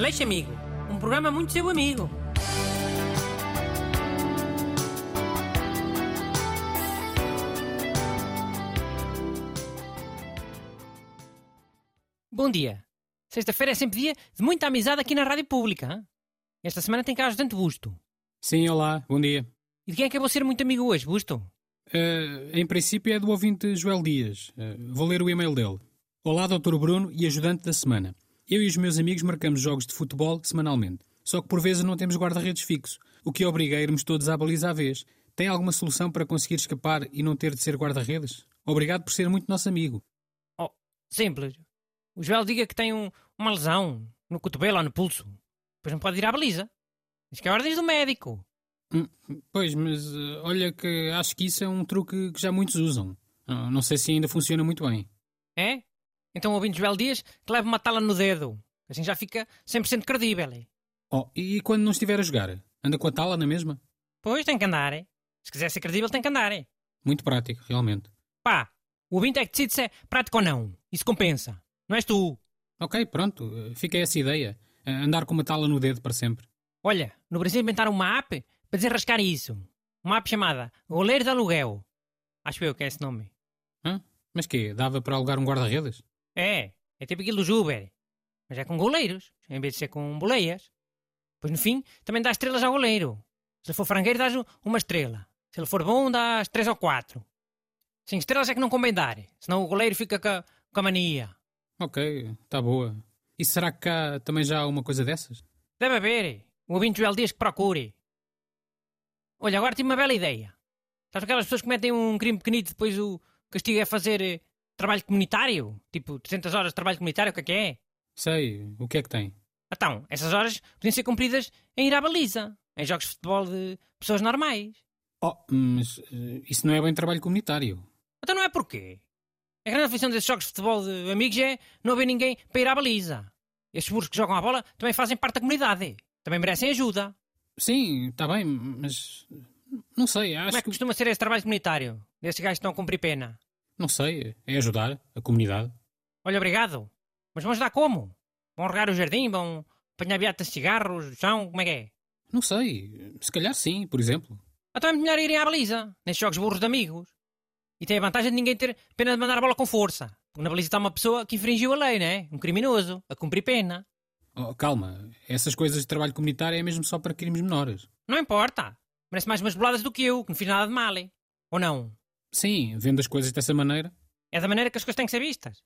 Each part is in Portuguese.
Aleixo Amigo, um programa muito seu amigo. Bom dia. Sexta-feira é sempre dia de muita amizade aqui na Rádio Pública. hein? Esta semana tem cá ajudante Busto. Sim, olá, bom dia. E de quem é que eu vou ser muito amigo hoje, Busto? Eh, em princípio é do ouvinte Joel Dias. Eh, vou ler o e-mail dele. Olá, Dr. Bruno e ajudante da semana. Eu e os meus amigos marcamos jogos de futebol semanalmente. Só que por vezes não temos guarda-redes fixo, o que obriga a irmos todos à baliza à vez. Tem alguma solução para conseguir escapar e não ter de ser guarda-redes? Obrigado por ser muito nosso amigo. Oh, simples. O Joel diga que tem um- uma lesão no cotovelo ou no pulso. Pois não pode ir à baliza. Diz que é ordens do médico. Hum, Pois, mas eh, olha que acho que isso é um truque que já muitos usam. Ah, Não sei se ainda funciona muito bem. É? Então ouvindo Joel Dias que leva uma tala no dedo. Assim já fica 100% credível. Oh, e quando não estiver a jogar? Anda com a tala na mesma? Pois tem que andar, é? Se quiser ser credível tem que andar, é? Muito prático, realmente. Pá, o ouvinte é que decide se é prático ou não. Isso compensa. Não és tu. Ok, pronto, fica essa ideia. Eh, Andar com uma tala no dedo para sempre. Olha, no Brasil inventaram uma app para desenrascar isso. Uma app chamada Goleiro de Aluguel. Acho eu que é esse nome. Hã? Mas quê? Dava para alugar um guarda-redes? É, é tipo aquilo do Uber. Mas é com goleiros, em vez de ser com boleias. Pois no fim, também dá estrelas ao goleiro. Se ele for frangueiro, dás uma estrela. Se ele for bom, dás três ou quatro. Cinco estrelas é que não convém dar, senão o goleiro fica com, com a mania. Ok, tá boa. E será que cá também já há uma coisa dessas? Deve haver. O ouvinte Joel diz que procure. Olha, agora tive uma bela ideia. Sabes aquelas pessoas que cometem um crime pequenito e depois o castigo é fazer eh, trabalho comunitário? Tipo, 300 horas de trabalho comunitário, o que é que é? Sei, o que é que tem? Então, essas horas podiam ser cumpridas em ir à baliza, em jogos de futebol de pessoas normais. Oh, mas eh, isso não é bem trabalho comunitário. Então não é porquê. A grande aflição desses jogos de futebol de amigos é não haver ninguém para ir à baliza. Esses burros que jogam a bola também fazem parte da comunidade. Também merecem ajuda. Sim, está bem, mas não sei, acho Como é que costuma ser esse trabalho comunitário? Desses gajos que estão a cumprir pena. Não sei, é ajudar a comunidade. Olha, obrigado. Mas vão ajudar como? Vão regar o jardim? Vão apanhar beatas de cigarros? do chão? Como é que é? Não sei, se calhar sim, por exemplo. Então é melhor irem à baliza, nesses jogos burros de amigos. E tem a vantagem de ninguém ter pena de mandar a bola com força. Porque na baliza está uma pessoa que infringiu a lei, né? Um criminoso, a cumprir pena. Oh, calma, essas coisas de trabalho comunitário é mesmo só para crimes menores. Não importa. Merece mais umas boladas do que eu, que não fiz nada de mal. hein? Ou não? Sim, vendo as coisas dessa maneira. É da maneira que as coisas têm que ser vistas.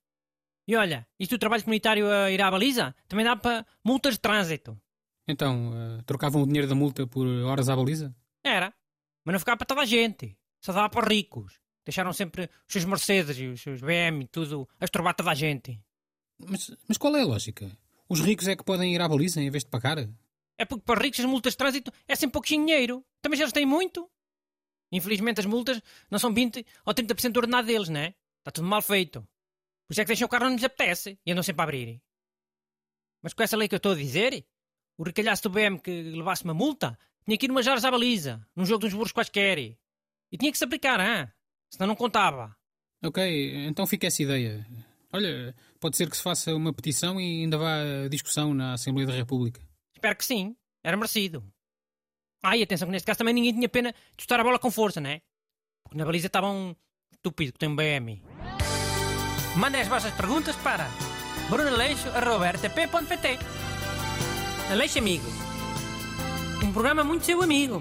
E olha, isto do trabalho comunitário a ir à baliza também dá para multas de trânsito. Então, eh, trocavam o dinheiro da multa por horas à baliza? Era. Mas não ficava para toda a gente. Só dava para os ricos. Deixaram sempre os seus Mercedes e os seus BM e tudo a estorbar toda a gente. Mas, mas qual é a lógica? Os ricos é que podem ir à baliza em vez de pagar? É porque para os ricos as multas de trânsito é sempre pouquinho dinheiro. Também já eles têm muito. Infelizmente as multas não são 20 ou 30% do ordenado deles, né? Está tudo mal feito. Por isso é que deixam o carro onde lhes apetece e andam sempre a abrir. Mas com essa lei que eu estou a dizer, o recalhaço do BM que levasse uma multa tinha que ir umas horas à baliza, num jogo de uns burros quaisquer. E tinha que se aplicar, hein? senão não contava. Ok, então fica essa ideia. Olha, pode ser que se faça uma petição e ainda vá a discussão na Assembleia da República. Espero que sim. Era merecido. Ah, e atenção que neste caso também ninguém tinha pena de chutar a bola com força, né? Porque na baliza estava um estúpido que tem um BM. Mandem as vossas perguntas para brunaleixo.rtp.pt Aleixo Amigo. Um programa muito seu amigo.